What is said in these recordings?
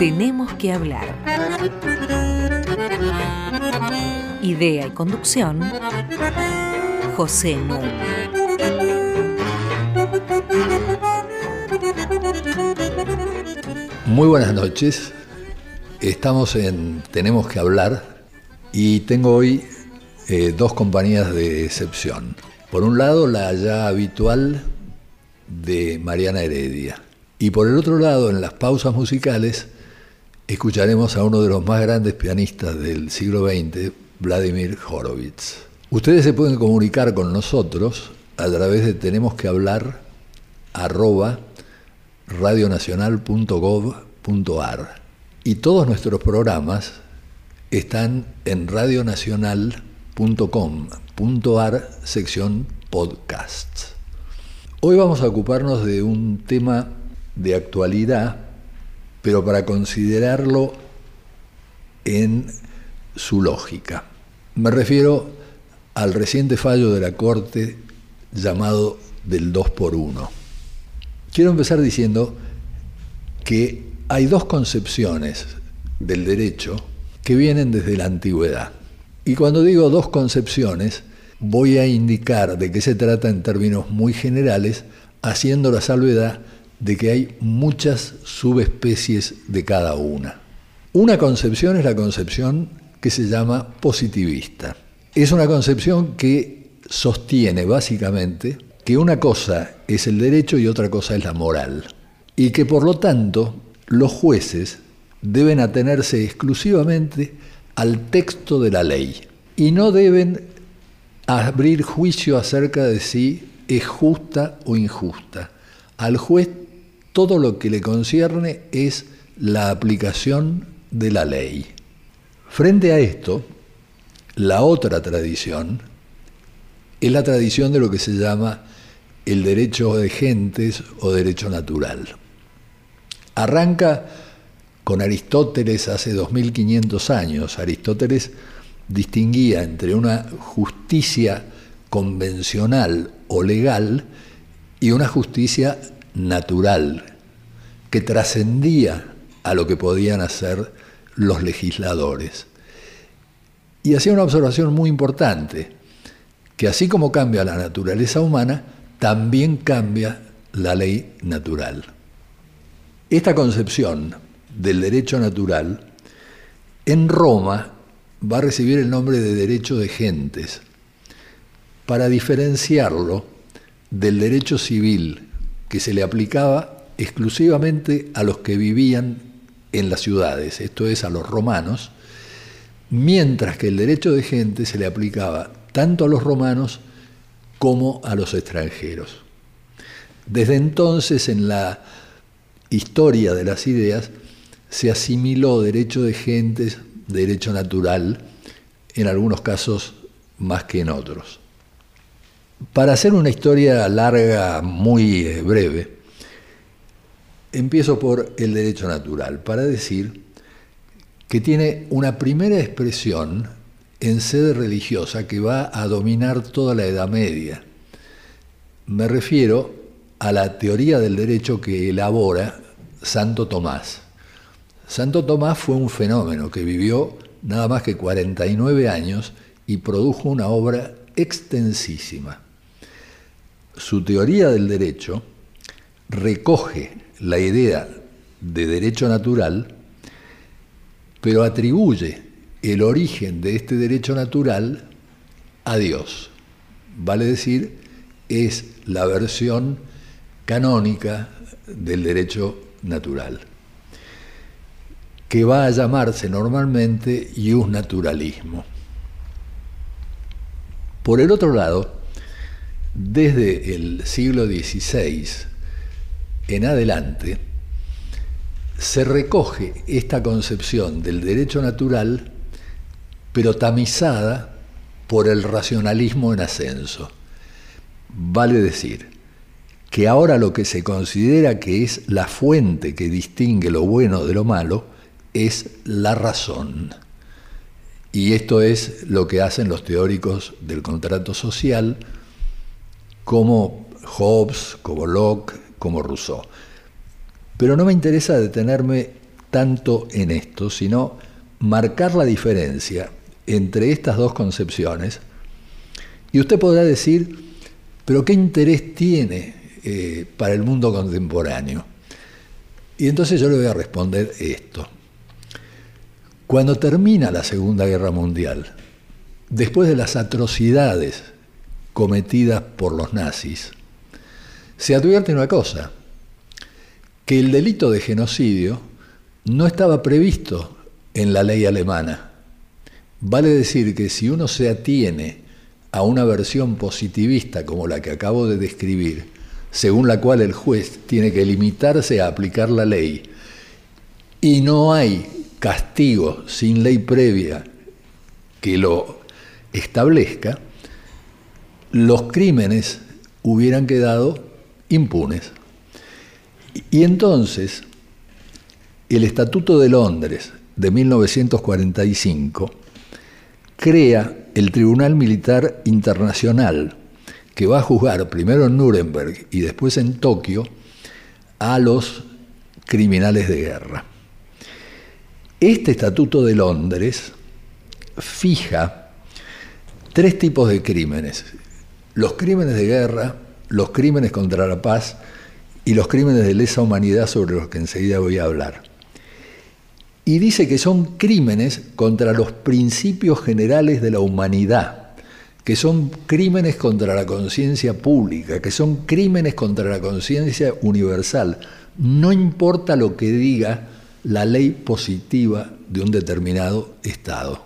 Tenemos que hablar. Idea y conducción, José Núñez. Muy buenas noches. Estamos en Tenemos que hablar y tengo hoy eh, dos compañías de excepción. Por un lado, la ya habitual de Mariana Heredia. Y por el otro lado, en las pausas musicales, escucharemos a uno de los más grandes pianistas del siglo XX, Vladimir Horowitz. Ustedes se pueden comunicar con nosotros a través de tenemos que hablar arroba radionacional.gov.ar y todos nuestros programas están en radionacional.com.ar sección podcasts. Hoy vamos a ocuparnos de un tema de actualidad, pero para considerarlo en su lógica. Me refiero al reciente fallo de la Corte llamado del 2 por 1. Quiero empezar diciendo que hay dos concepciones del derecho que vienen desde la antigüedad. Y cuando digo dos concepciones, voy a indicar de qué se trata en términos muy generales, haciendo la salvedad de que hay muchas subespecies de cada una. Una concepción es la concepción que se llama positivista. Es una concepción que sostiene básicamente que una cosa es el derecho y otra cosa es la moral. Y que por lo tanto los jueces deben atenerse exclusivamente al texto de la ley y no deben abrir juicio acerca de si es justa o injusta. Al juez todo lo que le concierne es la aplicación de la ley. Frente a esto, la otra tradición es la tradición de lo que se llama el derecho de gentes o derecho natural. Arranca con Aristóteles hace 2500 años. Aristóteles distinguía entre una justicia convencional o legal y una justicia natural que trascendía a lo que podían hacer los legisladores. Y hacía una observación muy importante, que así como cambia la naturaleza humana, también cambia la ley natural. Esta concepción del derecho natural en Roma va a recibir el nombre de derecho de gentes, para diferenciarlo del derecho civil que se le aplicaba exclusivamente a los que vivían en las ciudades, esto es a los romanos, mientras que el derecho de gente se le aplicaba tanto a los romanos como a los extranjeros. Desde entonces en la historia de las ideas se asimiló derecho de gentes derecho natural, en algunos casos más que en otros. Para hacer una historia larga, muy eh, breve, empiezo por el derecho natural, para decir que tiene una primera expresión en sede religiosa que va a dominar toda la Edad Media. Me refiero a la teoría del derecho que elabora Santo Tomás. Santo Tomás fue un fenómeno que vivió nada más que 49 años y produjo una obra extensísima. Su teoría del derecho recoge la idea de derecho natural, pero atribuye el origen de este derecho natural a Dios. Vale decir, es la versión canónica del derecho natural que va a llamarse normalmente naturalismo. Por el otro lado, desde el siglo XVI en adelante, se recoge esta concepción del derecho natural, pero tamizada por el racionalismo en ascenso. Vale decir que ahora lo que se considera que es la fuente que distingue lo bueno de lo malo, es la razón. Y esto es lo que hacen los teóricos del contrato social, como Hobbes, como Locke, como Rousseau. Pero no me interesa detenerme tanto en esto, sino marcar la diferencia entre estas dos concepciones. Y usted podrá decir, pero ¿qué interés tiene eh, para el mundo contemporáneo? Y entonces yo le voy a responder esto. Cuando termina la Segunda Guerra Mundial, después de las atrocidades cometidas por los nazis, se advierte una cosa, que el delito de genocidio no estaba previsto en la ley alemana. Vale decir que si uno se atiene a una versión positivista como la que acabo de describir, según la cual el juez tiene que limitarse a aplicar la ley, y no hay castigo sin ley previa que lo establezca, los crímenes hubieran quedado impunes. Y entonces, el Estatuto de Londres de 1945 crea el Tribunal Militar Internacional, que va a juzgar primero en Nuremberg y después en Tokio a los criminales de guerra. Este Estatuto de Londres fija tres tipos de crímenes. Los crímenes de guerra, los crímenes contra la paz y los crímenes de lesa humanidad sobre los que enseguida voy a hablar. Y dice que son crímenes contra los principios generales de la humanidad, que son crímenes contra la conciencia pública, que son crímenes contra la conciencia universal. No importa lo que diga la ley positiva de un determinado Estado.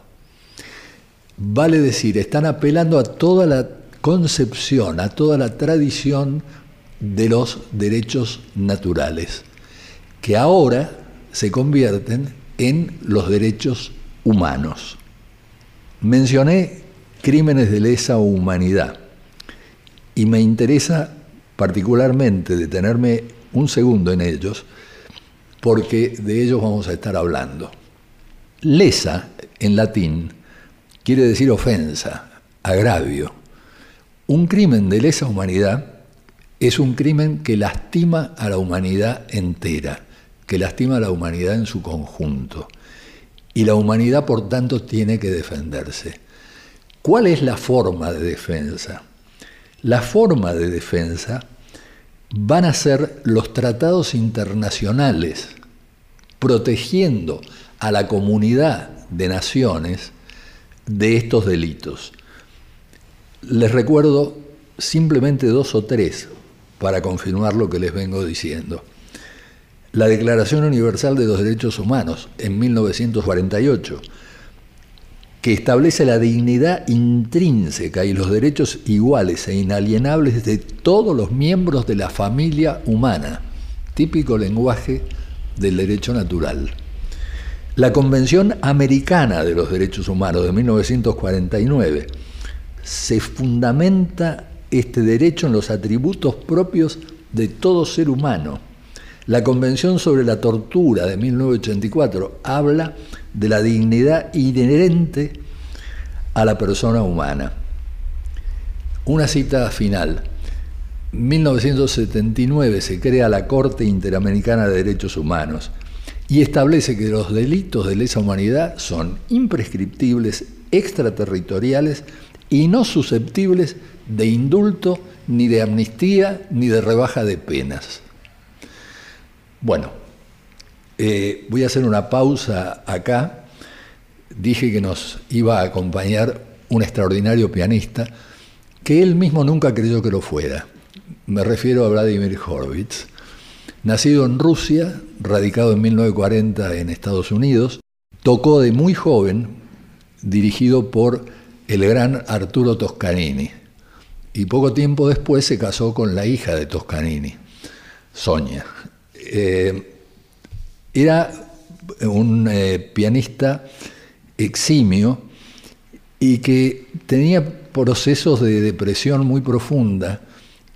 Vale decir, están apelando a toda la concepción, a toda la tradición de los derechos naturales, que ahora se convierten en los derechos humanos. Mencioné crímenes de lesa humanidad y me interesa particularmente detenerme un segundo en ellos, porque de ellos vamos a estar hablando. Lesa, en latín, quiere decir ofensa, agravio. Un crimen de lesa humanidad es un crimen que lastima a la humanidad entera, que lastima a la humanidad en su conjunto. Y la humanidad, por tanto, tiene que defenderse. ¿Cuál es la forma de defensa? La forma de defensa van a ser los tratados internacionales protegiendo a la comunidad de naciones de estos delitos. Les recuerdo simplemente dos o tres para confirmar lo que les vengo diciendo. La Declaración Universal de los Derechos Humanos en 1948, que establece la dignidad intrínseca y los derechos iguales e inalienables de todos los miembros de la familia humana, típico lenguaje del derecho natural. La Convención Americana de los Derechos Humanos de 1949 se fundamenta este derecho en los atributos propios de todo ser humano. La Convención sobre la Tortura de 1984 habla de la dignidad inherente a la persona humana. Una cita final. 1979 se crea la Corte Interamericana de Derechos Humanos y establece que los delitos de lesa humanidad son imprescriptibles, extraterritoriales y no susceptibles de indulto, ni de amnistía, ni de rebaja de penas. Bueno, eh, voy a hacer una pausa acá. Dije que nos iba a acompañar un extraordinario pianista que él mismo nunca creyó que lo fuera. Me refiero a Vladimir Horvitz. Nacido en Rusia, radicado en 1940 en Estados Unidos, tocó de muy joven, dirigido por el gran Arturo Toscanini. Y poco tiempo después se casó con la hija de Toscanini, Sonia. Eh, era un eh, pianista eximio y que tenía procesos de depresión muy profunda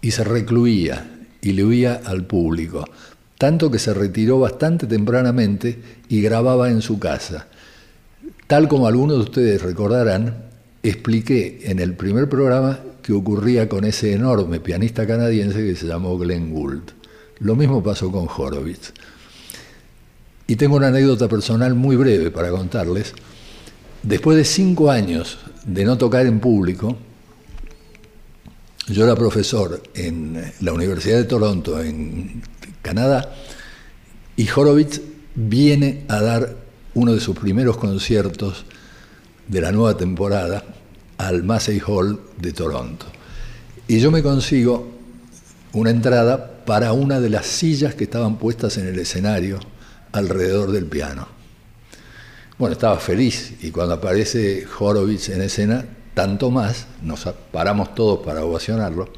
y se recluía y le huía al público, tanto que se retiró bastante tempranamente y grababa en su casa. Tal como algunos de ustedes recordarán, expliqué en el primer programa que ocurría con ese enorme pianista canadiense que se llamó Glenn Gould. Lo mismo pasó con Horowitz. Y tengo una anécdota personal muy breve para contarles. Después de cinco años de no tocar en público, yo era profesor en la Universidad de Toronto, en Canadá, y Horowitz viene a dar uno de sus primeros conciertos de la nueva temporada al Massey Hall de Toronto. Y yo me consigo una entrada para una de las sillas que estaban puestas en el escenario alrededor del piano. Bueno, estaba feliz y cuando aparece Horowitz en escena, tanto más, nos paramos todos para ovacionarlo.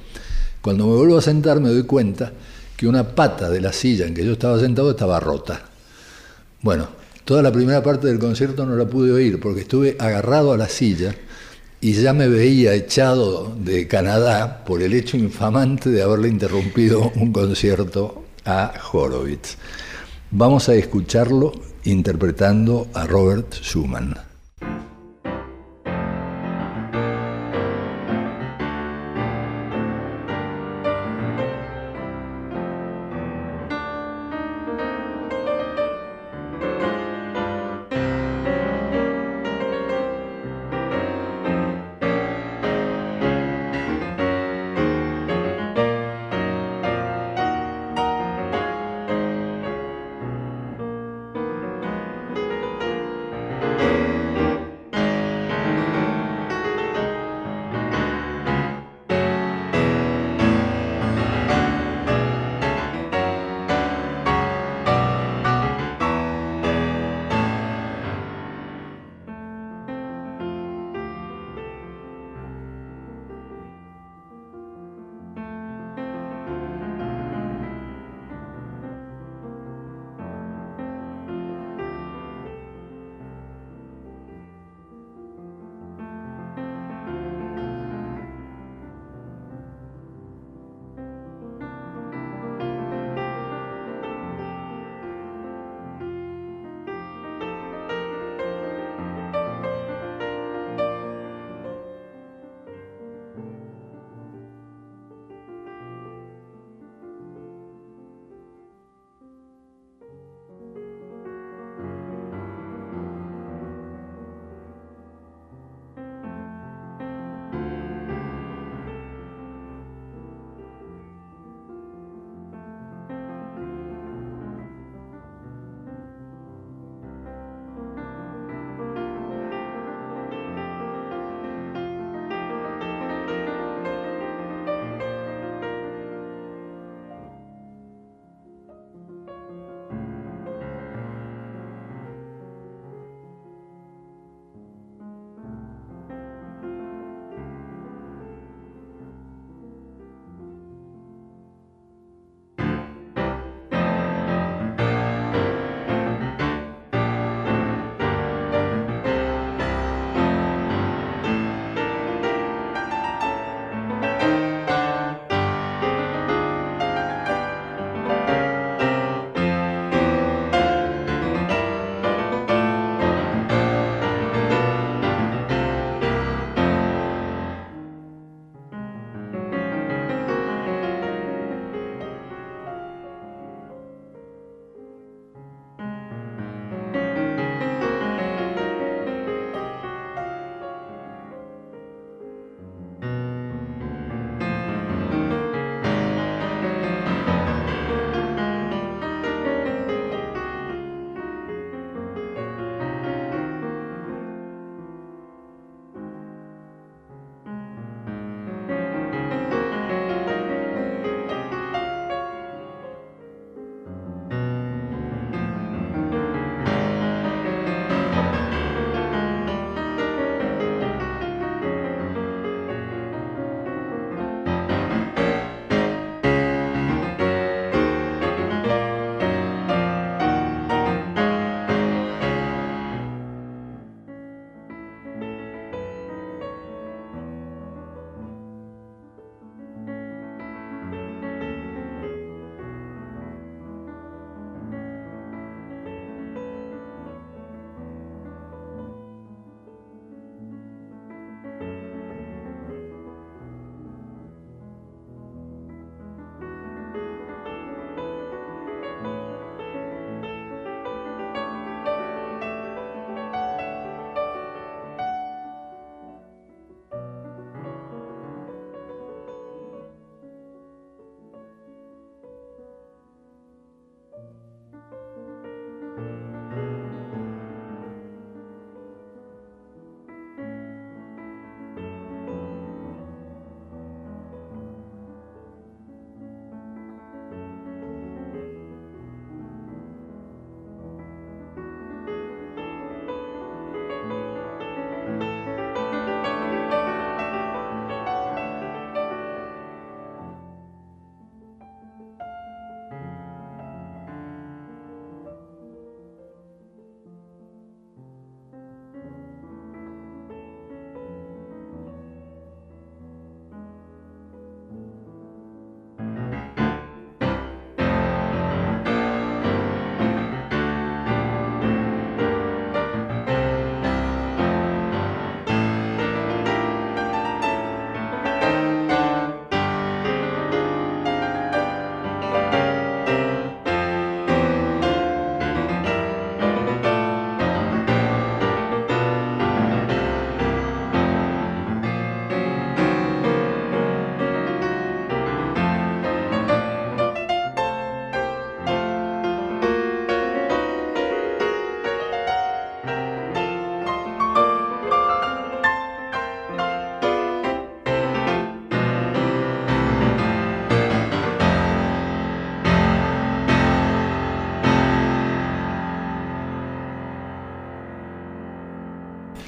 Cuando me vuelvo a sentar me doy cuenta que una pata de la silla en que yo estaba sentado estaba rota. Bueno, toda la primera parte del concierto no la pude oír porque estuve agarrado a la silla y ya me veía echado de Canadá por el hecho infamante de haberle interrumpido un concierto a Horowitz. Vamos a escucharlo interpretando a Robert Schumann.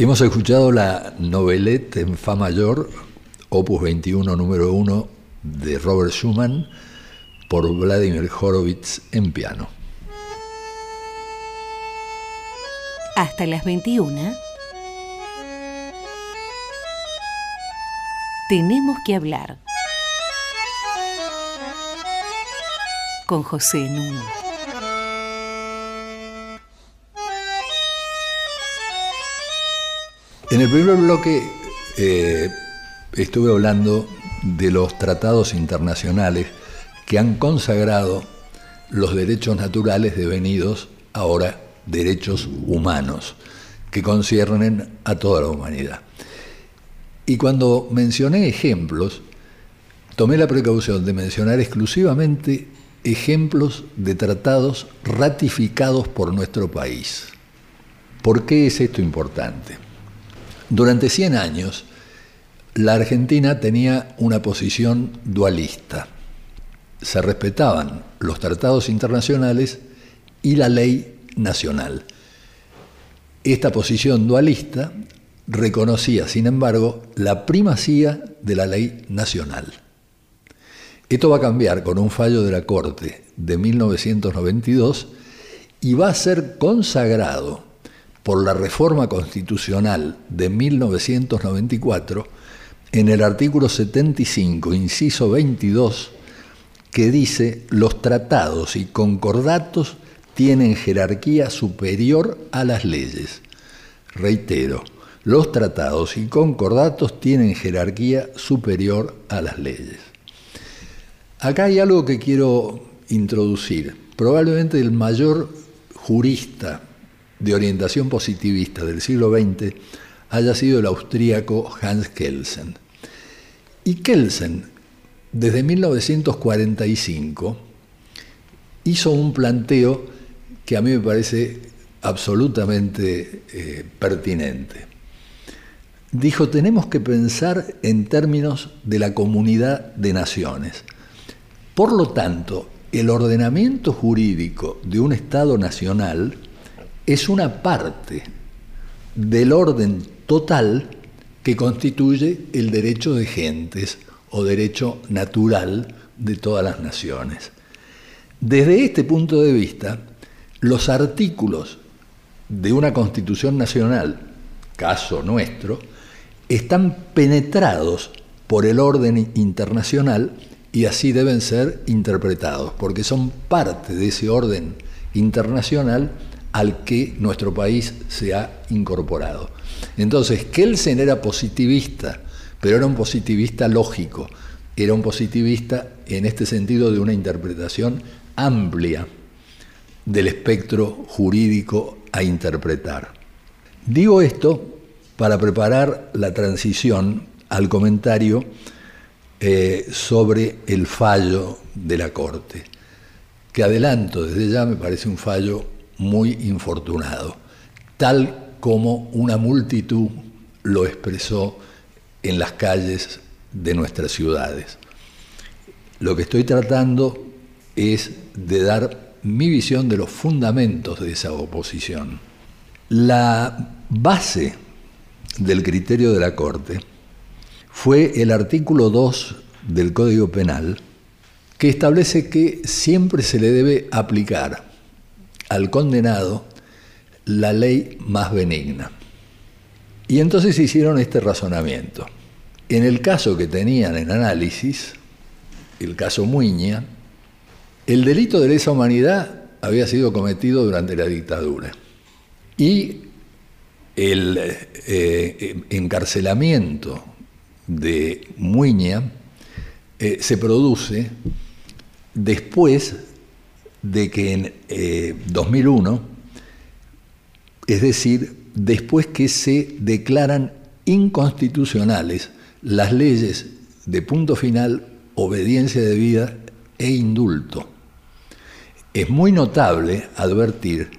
Hemos escuchado la novelette en Fa mayor, opus 21, número 1, de Robert Schumann, por Vladimir Horowitz en piano. Hasta las 21. Tenemos que hablar. Con José Nuno. En el primer bloque eh, estuve hablando de los tratados internacionales que han consagrado los derechos naturales devenidos ahora derechos humanos, que conciernen a toda la humanidad. Y cuando mencioné ejemplos, tomé la precaución de mencionar exclusivamente ejemplos de tratados ratificados por nuestro país. ¿Por qué es esto importante? Durante 100 años, la Argentina tenía una posición dualista. Se respetaban los tratados internacionales y la ley nacional. Esta posición dualista reconocía, sin embargo, la primacía de la ley nacional. Esto va a cambiar con un fallo de la Corte de 1992 y va a ser consagrado por la reforma constitucional de 1994 en el artículo 75, inciso 22, que dice los tratados y concordatos tienen jerarquía superior a las leyes. Reitero, los tratados y concordatos tienen jerarquía superior a las leyes. Acá hay algo que quiero introducir. Probablemente el mayor jurista de orientación positivista del siglo XX haya sido el austríaco Hans Kelsen. Y Kelsen, desde 1945, hizo un planteo que a mí me parece absolutamente eh, pertinente. Dijo, tenemos que pensar en términos de la comunidad de naciones. Por lo tanto, el ordenamiento jurídico de un Estado nacional es una parte del orden total que constituye el derecho de gentes o derecho natural de todas las naciones. Desde este punto de vista, los artículos de una constitución nacional, caso nuestro, están penetrados por el orden internacional y así deben ser interpretados, porque son parte de ese orden internacional al que nuestro país se ha incorporado. Entonces, Kelsen era positivista, pero era un positivista lógico, era un positivista en este sentido de una interpretación amplia del espectro jurídico a interpretar. Digo esto para preparar la transición al comentario eh, sobre el fallo de la Corte, que adelanto desde ya me parece un fallo muy infortunado, tal como una multitud lo expresó en las calles de nuestras ciudades. Lo que estoy tratando es de dar mi visión de los fundamentos de esa oposición. La base del criterio de la Corte fue el artículo 2 del Código Penal, que establece que siempre se le debe aplicar al condenado la ley más benigna. Y entonces hicieron este razonamiento. En el caso que tenían en análisis, el caso Muña, el delito de lesa humanidad había sido cometido durante la dictadura. Y el eh, encarcelamiento de Muña eh, se produce después de que en 2001, eh, es decir, después que se declaran inconstitucionales las leyes de punto final, obediencia de vida e indulto. Es muy notable advertir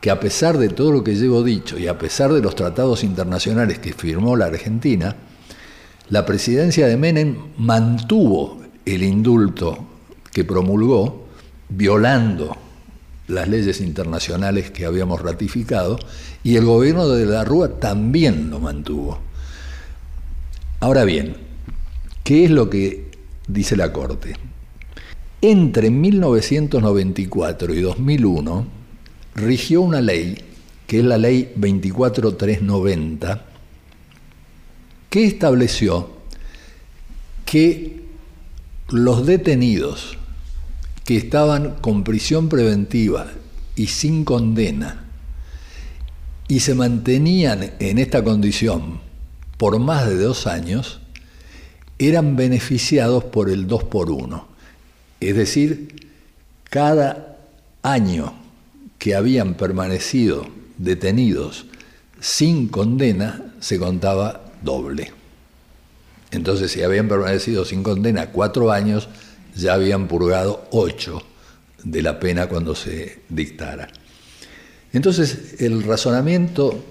que a pesar de todo lo que llevo dicho y a pesar de los tratados internacionales que firmó la Argentina, la presidencia de Menem mantuvo el indulto que promulgó violando las leyes internacionales que habíamos ratificado y el gobierno de la Rúa también lo mantuvo. Ahora bien, ¿qué es lo que dice la Corte? Entre 1994 y 2001 rigió una ley, que es la ley 24390, que estableció que los detenidos que estaban con prisión preventiva y sin condena y se mantenían en esta condición por más de dos años, eran beneficiados por el 2 por 1. Es decir, cada año que habían permanecido detenidos sin condena se contaba doble. Entonces, si habían permanecido sin condena cuatro años, ya habían purgado ocho de la pena cuando se dictara. Entonces, el razonamiento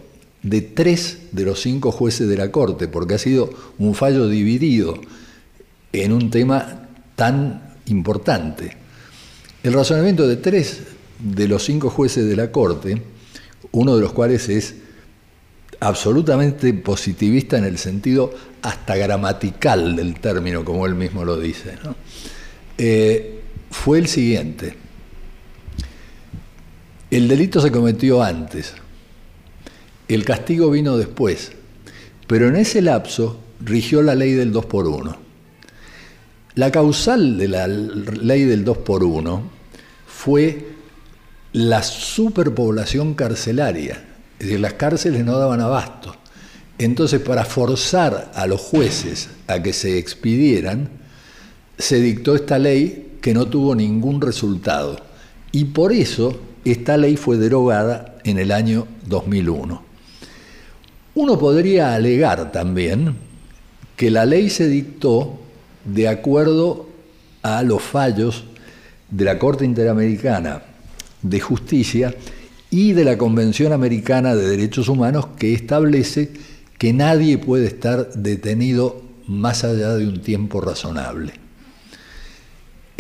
de tres de los cinco jueces de la Corte, porque ha sido un fallo dividido en un tema tan importante. El razonamiento de tres de los cinco jueces de la Corte, uno de los cuales es absolutamente positivista en el sentido hasta gramatical del término, como él mismo lo dice, eh, fue el siguiente. El delito se cometió antes, el castigo vino después, pero en ese lapso rigió la ley del 2 por 1. La causal de la ley del 2 por 1 fue la superpoblación carcelaria, es decir, las cárceles no daban abasto. Entonces, para forzar a los jueces a que se expidieran, se dictó esta ley que no tuvo ningún resultado. Y por eso esta ley fue derogada en el año 2001. Uno podría alegar también que la ley se dictó de acuerdo a los fallos de la Corte Interamericana de Justicia y de la Convención Americana de Derechos Humanos que establece que nadie puede estar detenido más allá de un tiempo razonable.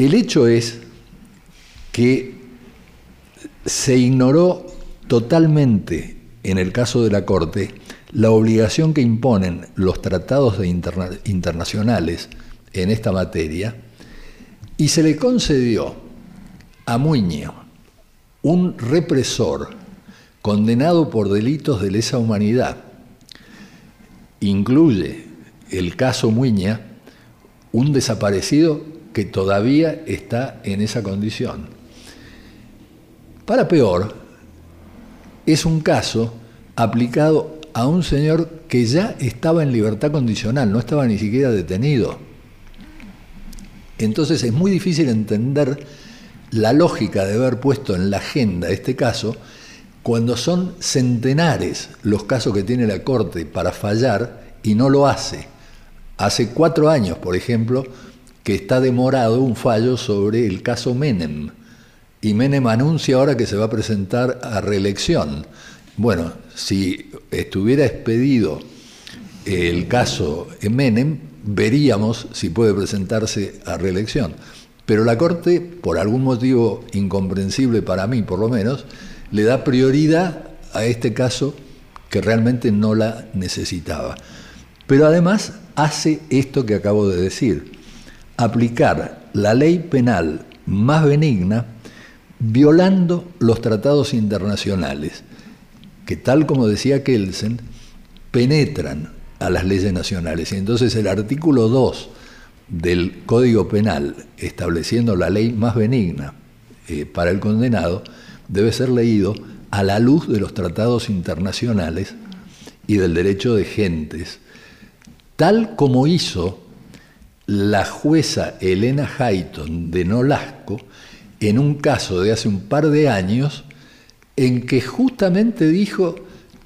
El hecho es que se ignoró totalmente en el caso de la Corte la obligación que imponen los tratados internacionales en esta materia y se le concedió a Muñoz, un represor condenado por delitos de lesa humanidad. Incluye el caso Muña, un desaparecido que todavía está en esa condición. Para peor, es un caso aplicado a un señor que ya estaba en libertad condicional, no estaba ni siquiera detenido. Entonces es muy difícil entender la lógica de haber puesto en la agenda este caso cuando son centenares los casos que tiene la Corte para fallar y no lo hace. Hace cuatro años, por ejemplo, que está demorado un fallo sobre el caso Menem. Y Menem anuncia ahora que se va a presentar a reelección. Bueno, si estuviera expedido el caso Menem, veríamos si puede presentarse a reelección. Pero la Corte, por algún motivo incomprensible para mí por lo menos, le da prioridad a este caso que realmente no la necesitaba. Pero además hace esto que acabo de decir, aplicar la ley penal más benigna violando los tratados internacionales que tal como decía Kelsen, penetran a las leyes nacionales. Y entonces el artículo 2 del Código Penal, estableciendo la ley más benigna eh, para el condenado, debe ser leído a la luz de los tratados internacionales y del derecho de gentes, tal como hizo la jueza Elena Hayton de Nolasco en un caso de hace un par de años en que justamente dijo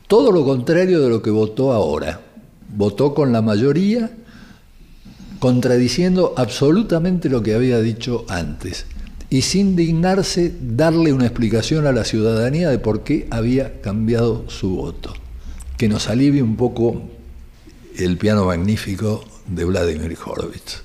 todo lo contrario de lo que votó ahora. Votó con la mayoría, contradiciendo absolutamente lo que había dicho antes, y sin dignarse darle una explicación a la ciudadanía de por qué había cambiado su voto. Que nos alivie un poco el piano magnífico de Vladimir Horowitz.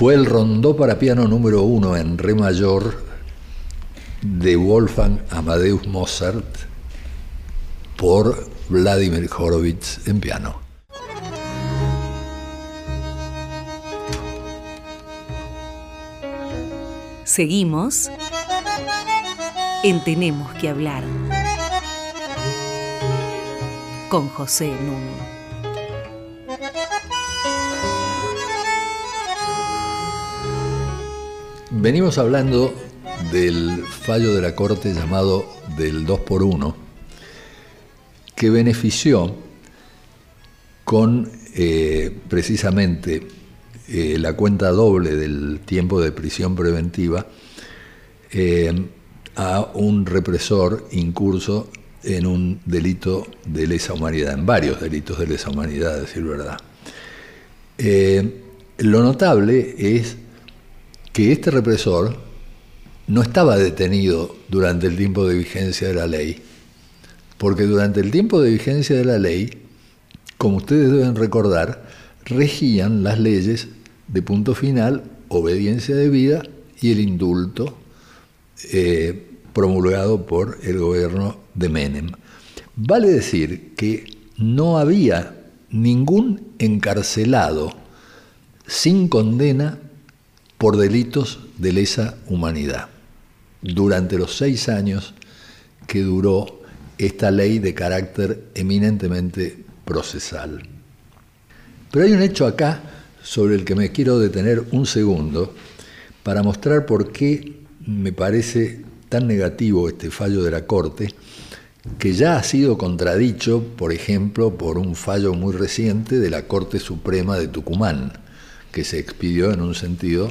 Fue el rondó para piano número uno en re mayor de Wolfgang Amadeus Mozart por Vladimir Horowitz en piano. Seguimos en Tenemos que hablar con José Nuno. Venimos hablando del fallo de la Corte llamado del 2 por 1 que benefició con eh, precisamente eh, la cuenta doble del tiempo de prisión preventiva eh, a un represor incurso en un delito de lesa humanidad, en varios delitos de lesa humanidad, a decir verdad. lo notable es que este represor no estaba detenido durante el tiempo de vigencia de la ley, porque durante el tiempo de vigencia de la ley, como ustedes deben recordar, regían las leyes de punto final, obediencia debida y el indulto eh, promulgado por el gobierno de Menem. Vale decir que no había ningún encarcelado sin condena por delitos de lesa humanidad durante los seis años que duró esta ley de carácter eminentemente procesal. Pero hay un hecho acá sobre el que me quiero detener un segundo para mostrar por qué me parece tan negativo este fallo de la Corte, que ya ha sido contradicho, por ejemplo, por un fallo muy reciente de la Corte Suprema de Tucumán, que se expidió en un sentido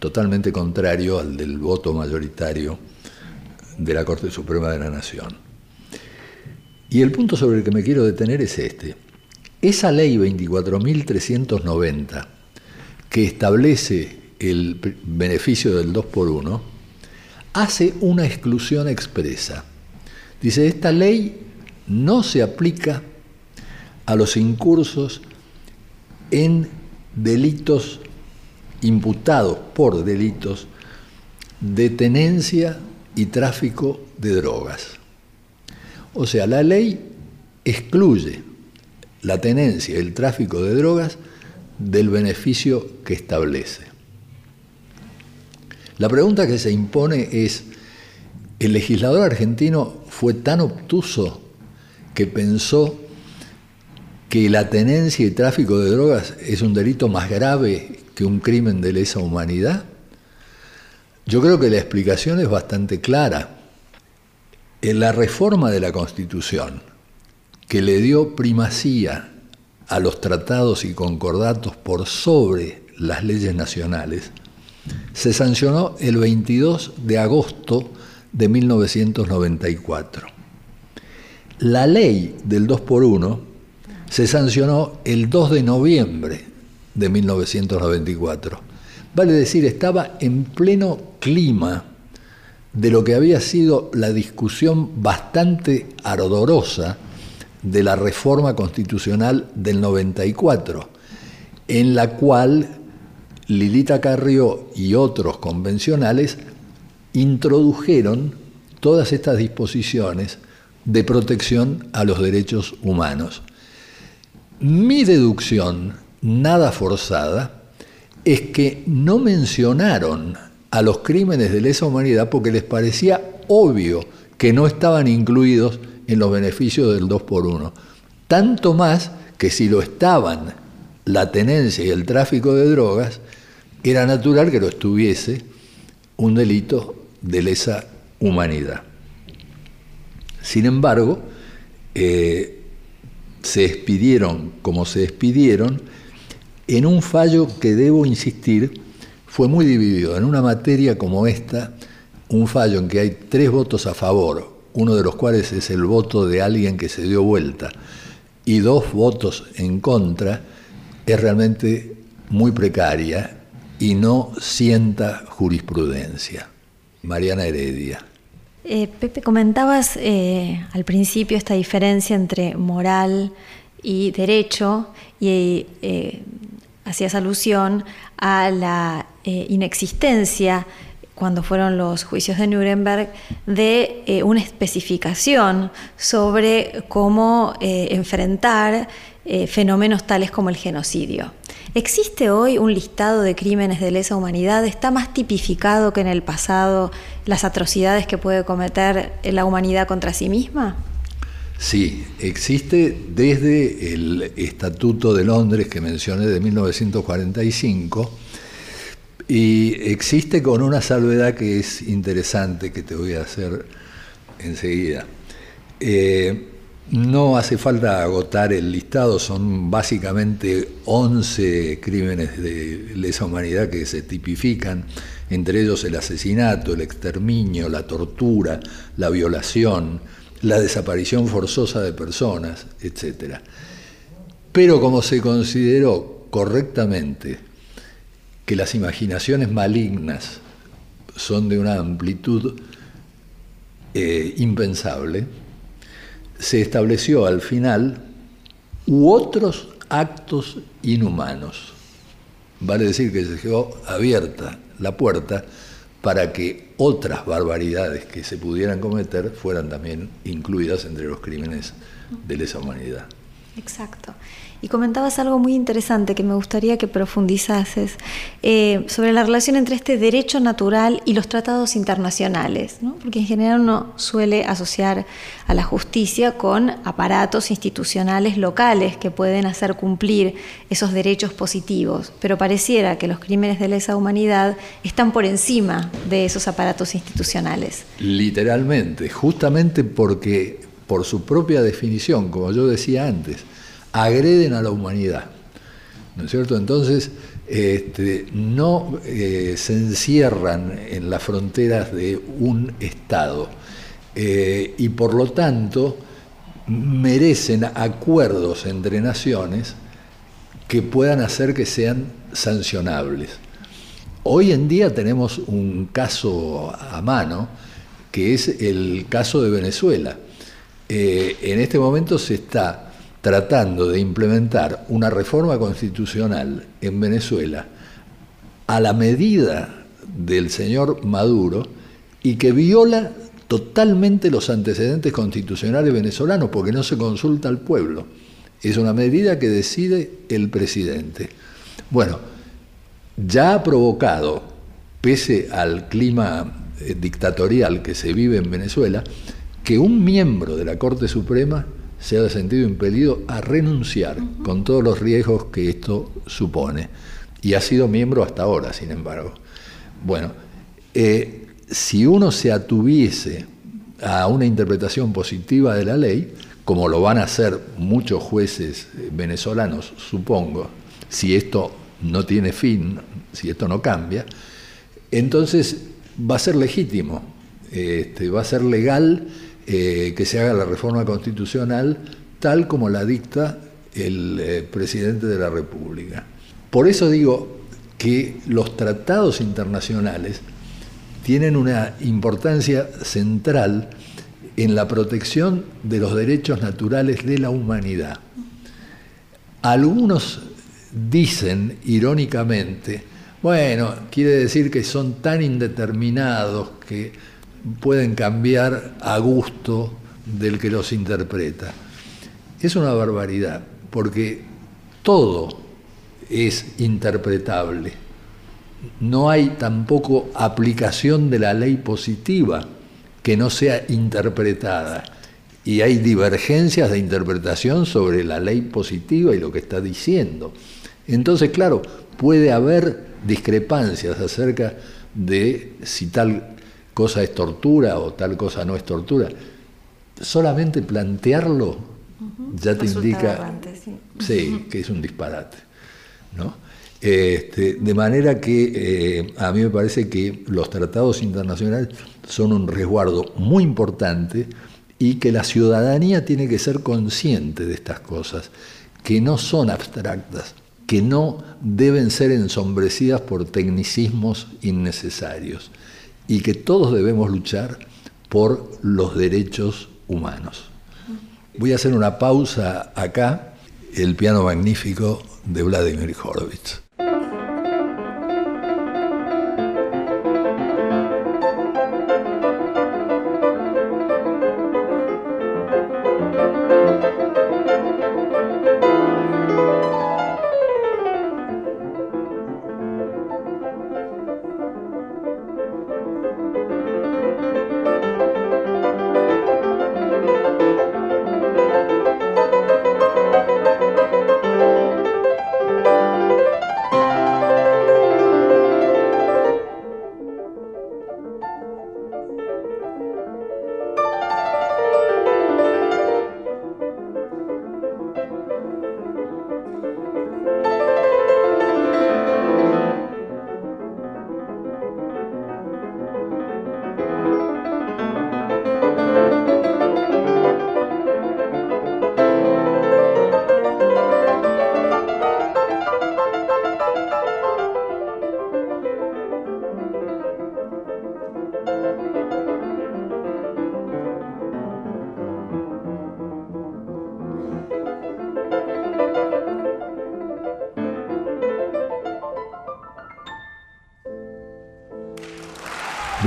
totalmente contrario al del voto mayoritario de la Corte Suprema de la Nación. Y el punto sobre el que me quiero detener es este. Esa ley 24.390 que establece el beneficio del 2 por 1 hace una exclusión expresa. Dice, esta ley no se aplica a los incursos en delitos imputados por delitos de tenencia y tráfico de drogas. O sea, la ley excluye la tenencia y el tráfico de drogas del beneficio que establece. La pregunta que se impone es, ¿el legislador argentino fue tan obtuso que pensó que la tenencia y tráfico de drogas es un delito más grave que un crimen de lesa humanidad? Yo creo que la explicación es bastante clara. En la reforma de la Constitución, que le dio primacía a los tratados y concordatos por sobre las leyes nacionales, se sancionó el 22 de agosto de 1994. La ley del 2 por 1 se sancionó el 2 de noviembre de 1994. Vale decir, estaba en pleno clima de lo que había sido la discusión bastante ardorosa de la reforma constitucional del 94, en la cual Lilita Carrió y otros convencionales introdujeron todas estas disposiciones de protección a los derechos humanos. Mi deducción, nada forzada, es que no mencionaron a los crímenes de lesa humanidad porque les parecía obvio que no estaban incluidos en los beneficios del 2 por 1. Tanto más que si lo estaban la tenencia y el tráfico de drogas, era natural que lo estuviese un delito de lesa humanidad. Sin embargo, eh, se expidieron como se expidieron en un fallo que debo insistir fue muy dividido. En una materia como esta, un fallo en que hay tres votos a favor, uno de los cuales es el voto de alguien que se dio vuelta, y dos votos en contra, es realmente muy precaria y no sienta jurisprudencia. Mariana Heredia. Eh, Pepe, comentabas eh, al principio esta diferencia entre moral y derecho y eh, hacías alusión a la eh, inexistencia cuando fueron los juicios de Nuremberg, de eh, una especificación sobre cómo eh, enfrentar fenómenos tales como el genocidio. ¿Existe hoy un listado de crímenes de lesa humanidad? ¿Está más tipificado que en el pasado las atrocidades que puede cometer la humanidad contra sí misma? Sí, existe desde el Estatuto de Londres que mencioné de 1945 y existe con una salvedad que es interesante que te voy a hacer enseguida. Eh, no hace falta agotar el listado, son básicamente 11 crímenes de lesa humanidad que se tipifican, entre ellos el asesinato, el exterminio, la tortura, la violación, la desaparición forzosa de personas, etc. Pero como se consideró correctamente que las imaginaciones malignas son de una amplitud eh, impensable, se estableció al final u otros actos inhumanos. Vale decir que se quedó abierta la puerta para que otras barbaridades que se pudieran cometer fueran también incluidas entre los crímenes de lesa humanidad. Exacto. Y comentabas algo muy interesante que me gustaría que profundizases eh, sobre la relación entre este derecho natural y los tratados internacionales, ¿no? porque en general uno suele asociar a la justicia con aparatos institucionales locales que pueden hacer cumplir esos derechos positivos, pero pareciera que los crímenes de lesa humanidad están por encima de esos aparatos institucionales. Literalmente, justamente porque por su propia definición, como yo decía antes, agreden a la humanidad. ¿No es cierto? Entonces, este, no eh, se encierran en las fronteras de un Estado eh, y por lo tanto merecen acuerdos entre naciones que puedan hacer que sean sancionables. Hoy en día tenemos un caso a mano, que es el caso de Venezuela. Eh, en este momento se está tratando de implementar una reforma constitucional en Venezuela a la medida del señor Maduro y que viola totalmente los antecedentes constitucionales venezolanos porque no se consulta al pueblo. Es una medida que decide el presidente. Bueno, ya ha provocado, pese al clima eh, dictatorial que se vive en Venezuela, que un miembro de la Corte Suprema se haya sentido impelido a renunciar con todos los riesgos que esto supone. Y ha sido miembro hasta ahora, sin embargo. Bueno, eh, si uno se atuviese a una interpretación positiva de la ley, como lo van a hacer muchos jueces eh, venezolanos, supongo, si esto no tiene fin, si esto no cambia, entonces va a ser legítimo, este, va a ser legal eh, que se haga la reforma constitucional tal como la dicta el eh, presidente de la República. Por eso digo que los tratados internacionales tienen una importancia central en la protección de los derechos naturales de la humanidad. Algunos dicen irónicamente, bueno, quiere decir que son tan indeterminados que pueden cambiar a gusto del que los interpreta. Es una barbaridad, porque todo es interpretable. No hay tampoco aplicación de la ley positiva que no sea interpretada. Y hay divergencias de interpretación sobre la ley positiva y lo que está diciendo. Entonces, claro, puede haber discrepancias acerca de si tal cosa es tortura o tal cosa no es tortura. Solamente plantearlo ya te indica sí. que es un disparate. ¿no? Este, de manera que eh, a mí me parece que los tratados internacionales son un resguardo muy importante y que la ciudadanía tiene que ser consciente de estas cosas, que no son abstractas, que no deben ser ensombrecidas por tecnicismos innecesarios y que todos debemos luchar por los derechos humanos. Voy a hacer una pausa acá, el piano magnífico de Vladimir Horowitz.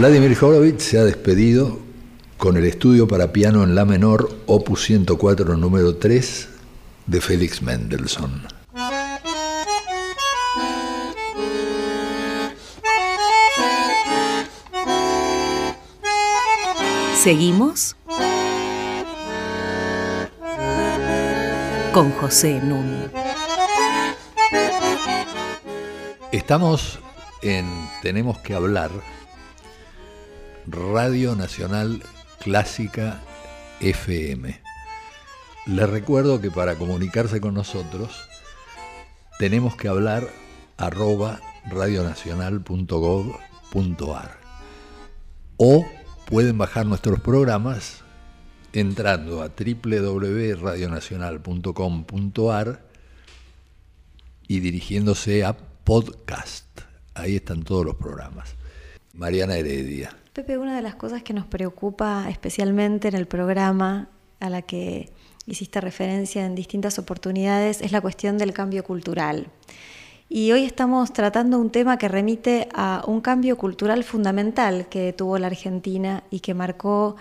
Vladimir Horowitz se ha despedido con el estudio para piano en la menor, opus 104 número 3, de Félix Mendelssohn. Seguimos con José Nun. Estamos en Tenemos que hablar, Radio Nacional Clásica FM. Les recuerdo que para comunicarse con nosotros tenemos que hablar arroba radionacional.gov.ar o pueden bajar nuestros programas entrando a www.radionacional.com.ar y dirigiéndose a podcast. Ahí están todos los programas. Mariana Heredia. Pepe, una de las cosas que nos preocupa especialmente en el programa a la que hiciste referencia en distintas oportunidades, es la cuestión del cambio cultural. Y hoy estamos tratando un tema que remite a un cambio cultural fundamental que tuvo la Argentina y que marcó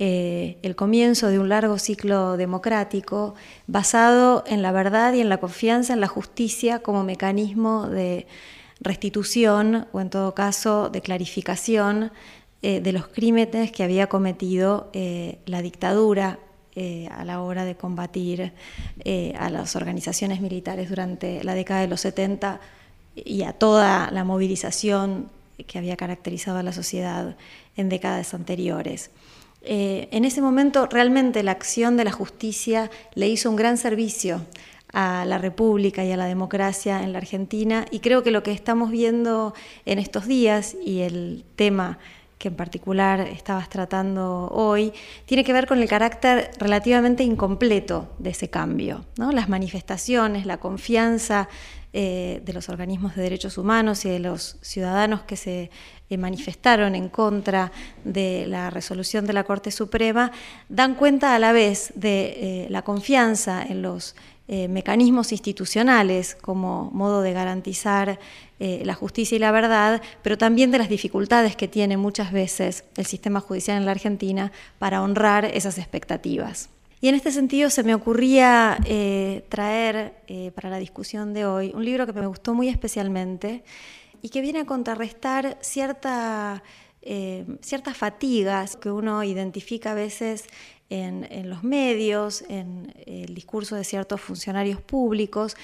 eh, el comienzo de un largo ciclo democrático basado en la verdad y en la confianza en la justicia como mecanismo de restitución o en todo caso de clarificación eh, de los crímenes que había cometido eh, la dictadura eh, a la hora de combatir a las organizaciones militares durante la década de los 70 y a toda la movilización que había caracterizado a la sociedad en décadas anteriores. En ese momento realmente la acción de la justicia le hizo un gran servicio a la República y a la democracia en la Argentina y creo que lo que estamos viendo en estos días y el tema que en particular estabas tratando hoy, tiene que ver con el carácter relativamente incompleto de ese cambio. ¿no? Las manifestaciones, la confianza eh, de los organismos de derechos humanos y de los ciudadanos que se eh, manifestaron en contra de la resolución de la Corte Suprema, dan cuenta a la vez de eh, la confianza en los mecanismos institucionales como modo de garantizar eh, la justicia y la verdad, pero también de las dificultades que tiene muchas veces el sistema judicial en la Argentina para honrar esas expectativas. Y en este sentido se me ocurría eh, traer eh, para la discusión de hoy un libro que me gustó muy especialmente y que viene a contrarrestar cierta, ciertas fatigas que uno identifica a veces en, los medios, en el discurso de ciertos funcionarios públicos,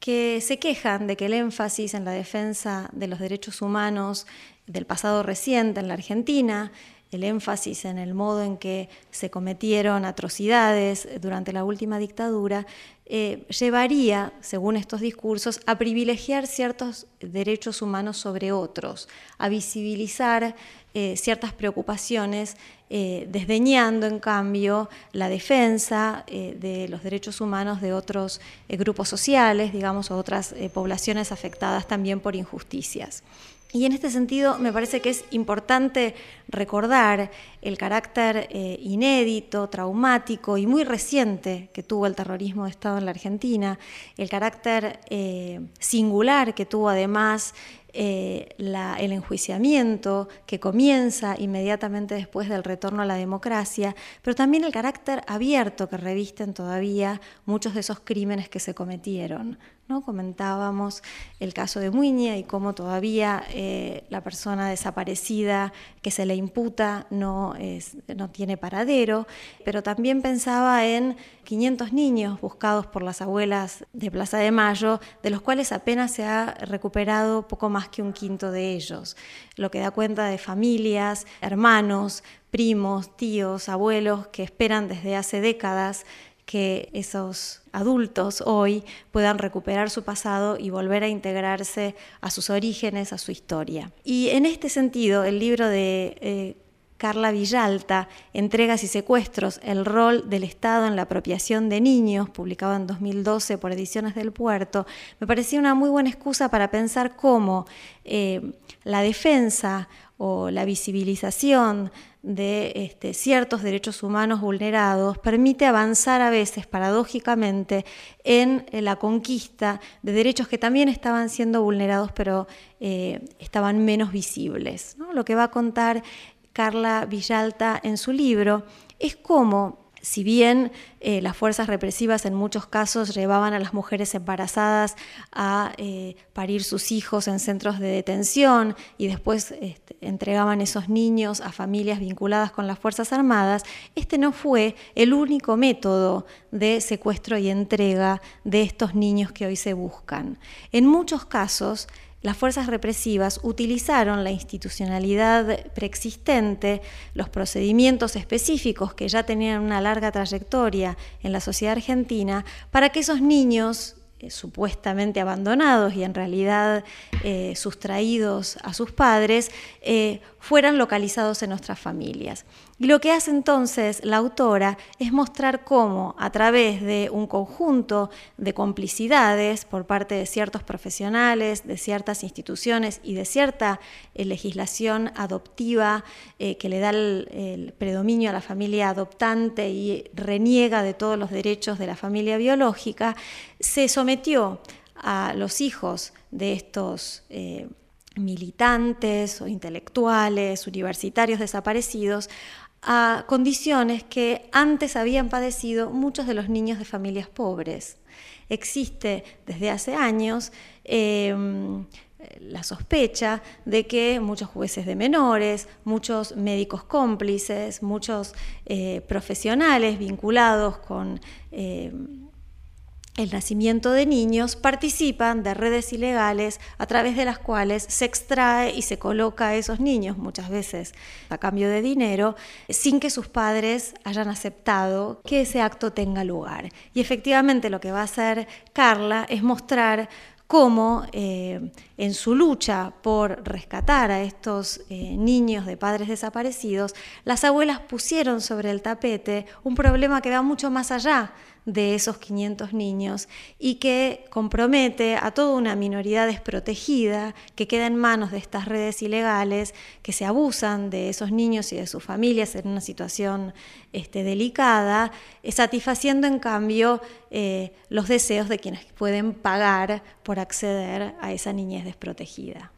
que se quejan de que el énfasis en la defensa de los derechos humanos del pasado reciente en la Argentina, el énfasis en el modo en que se cometieron atrocidades durante la última dictadura, eh, llevaría, según estos discursos, a privilegiar ciertos derechos humanos sobre otros, a visibilizar eh, ciertas preocupaciones, eh, desdeñando en cambio la defensa de los derechos humanos de otros grupos sociales, digamos, o otras poblaciones afectadas también por injusticias. Y en este sentido me parece que es importante recordar el carácter eh, inédito, traumático y muy reciente que tuvo el terrorismo de Estado en la Argentina, el carácter eh, singular que tuvo además eh, el enjuiciamiento que comienza inmediatamente después del retorno a la democracia, pero también el carácter abierto que revisten todavía muchos de esos crímenes que se cometieron. ¿No? Comentábamos el caso de Muña y cómo todavía eh, la persona desaparecida que se le imputa no, no tiene paradero, pero también pensaba en 500 niños buscados por las abuelas de Plaza de Mayo, de los cuales apenas se ha recuperado poco más que un quinto de ellos, lo que da cuenta de familias, hermanos, primos, tíos, abuelos que esperan desde hace décadas que esos adultos hoy puedan recuperar su pasado y volver a integrarse a sus orígenes, a su historia. Y en este sentido, el libro de eh, Carla Villalta, Entregas y Secuestros, el rol del Estado en la apropiación de niños, publicado en 2012 por Ediciones del Puerto, me parecía una muy buena excusa para pensar cómo eh, la defensa o la visibilización de este, ciertos derechos humanos vulnerados permite avanzar a veces paradójicamente en, la conquista de derechos que también estaban siendo vulnerados pero eh, estaban menos visibles. Lo que va a contar Carla Villalta en su libro es cómo si bien eh, las fuerzas represivas en muchos casos llevaban a las mujeres embarazadas a eh, parir sus hijos en centros de detención y después este, entregaban esos niños a familias vinculadas con las Fuerzas Armadas, este no fue el único método de secuestro y entrega de estos niños que hoy se buscan. En muchos casos, las fuerzas represivas utilizaron la institucionalidad preexistente, los procedimientos específicos que ya tenían una larga trayectoria en la sociedad argentina, para que esos niños eh, supuestamente abandonados y en realidad eh, sustraídos a sus padres, eh, fueran localizados en nuestras familias. Y lo que hace entonces la autora es mostrar cómo a través de un conjunto de complicidades por parte de ciertos profesionales, de ciertas instituciones y de cierta legislación adoptiva que le da el predominio a la familia adoptante y reniega de todos los derechos de la familia biológica, se sometió a los hijos de estos eh, militantes o intelectuales, universitarios desaparecidos, a condiciones que antes habían padecido muchos de los niños de familias pobres. Existe desde hace años em, la sospecha de que muchos jueces de menores, muchos médicos cómplices, muchos eh, profesionales vinculados con em, el nacimiento de niños participan de redes ilegales a través de las cuales se extrae y se coloca a esos niños, muchas veces a cambio de dinero, sin que sus padres hayan aceptado que ese acto tenga lugar. Y efectivamente lo que va a hacer Carla es mostrar cómo eh, en su lucha por rescatar a estos eh, niños de padres desaparecidos, las abuelas pusieron sobre el tapete un problema que va mucho más allá de esos 500 niños y que compromete a toda una minoría desprotegida que queda en manos de estas redes ilegales que se abusan de esos niños y de sus familias en una situación este, delicada, eh, satisfaciendo en cambio eh, los deseos de quienes pueden pagar por acceder a esa niñez desprotegida.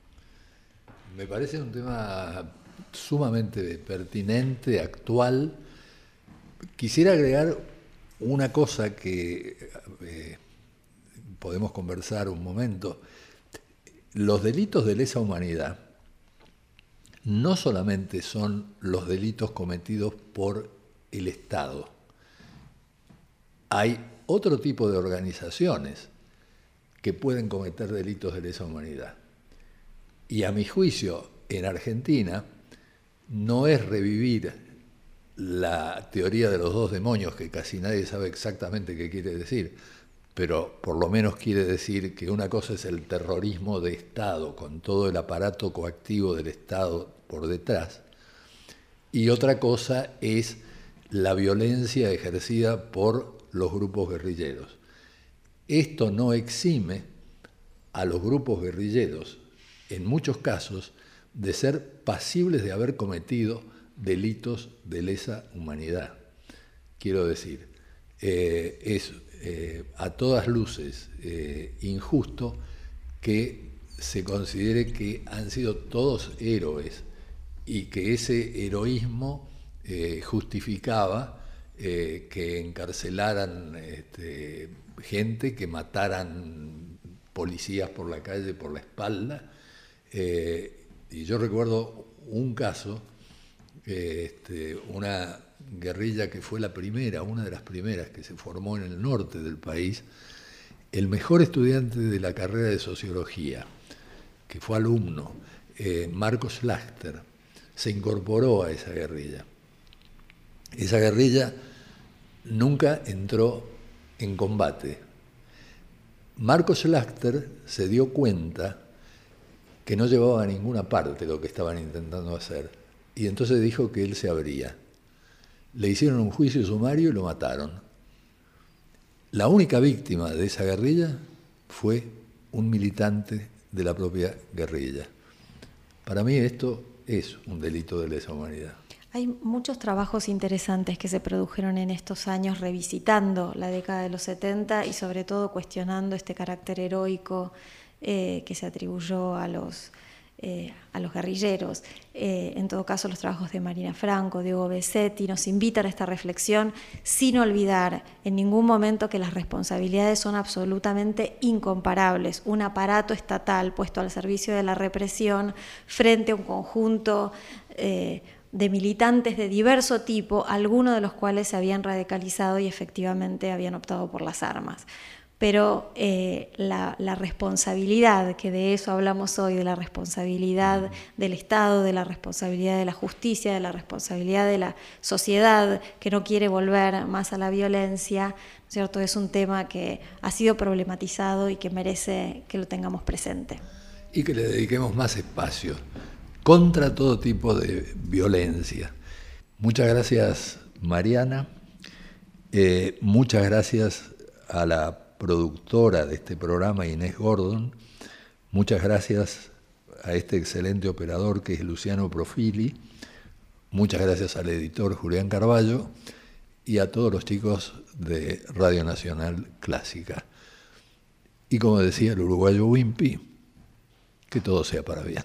Me parece un tema sumamente pertinente, actual. Quisiera agregar una cosa que eh, podemos conversar un momento, los delitos de lesa humanidad no solamente son los delitos cometidos por el Estado, hay otro tipo de organizaciones que pueden cometer delitos de lesa humanidad. Y a mi juicio, en Argentina, no es revivir la teoría de los dos demonios, que casi nadie sabe exactamente qué quiere decir, pero por lo menos quiere decir que una cosa es el terrorismo de Estado, con todo el aparato coactivo del Estado por detrás, y otra cosa es la violencia ejercida por los grupos guerrilleros. Esto no exime a los grupos guerrilleros, en muchos casos, de ser pasibles de haber cometido delitos de lesa humanidad. Quiero decir, eh, es eh, a todas luces eh, injusto que se considere que han sido todos héroes y que ese heroísmo justificaba que encarcelaran este, gente, que mataran policías por la calle, por la espalda. y yo recuerdo un caso este, una guerrilla que fue la primera, una de las primeras que se formó en el norte del país, el mejor estudiante de la carrera de sociología, que fue alumno, eh, Marcos Lachter, se incorporó a esa guerrilla. Esa guerrilla nunca entró en combate. Marcos Lachter se dio cuenta que no llevaba a ninguna parte lo que estaban intentando hacer y entonces dijo que él se abría. Le hicieron un juicio sumario y lo mataron. La única víctima de esa guerrilla fue un militante de la propia guerrilla. Para mí esto es un delito de lesa humanidad. Hay muchos trabajos interesantes que se produjeron en estos años revisitando la década de los 70 y sobre todo cuestionando este carácter heroico eh, que se atribuyó a los eh, a los guerrilleros, eh, en todo caso los trabajos de Marina Franco, de Hugo Besetti, nos invitan a esta reflexión sin olvidar en ningún momento que las responsabilidades son absolutamente incomparables. Un aparato estatal puesto al servicio de la represión frente a un conjunto eh, de militantes de diverso tipo, algunos de los cuales se habían radicalizado y efectivamente habían optado por las armas pero eh, la, responsabilidad, que de eso hablamos hoy, de la responsabilidad del Estado, de la responsabilidad de la justicia, de la responsabilidad de la sociedad que no quiere volver más a la violencia, ¿cierto? es un tema que ha sido problematizado y que merece que lo tengamos presente. Y que le dediquemos más espacio contra todo tipo de violencia. Muchas gracias, Mariana. Eh, muchas gracias a la productora de este programa, Inés Gordon. Muchas gracias a este excelente operador que es Luciano Profili. Muchas gracias al editor Julián Carballo y a todos los chicos de Radio Nacional Clásica. Y como decía el uruguayo Wimpy, que todo sea para bien.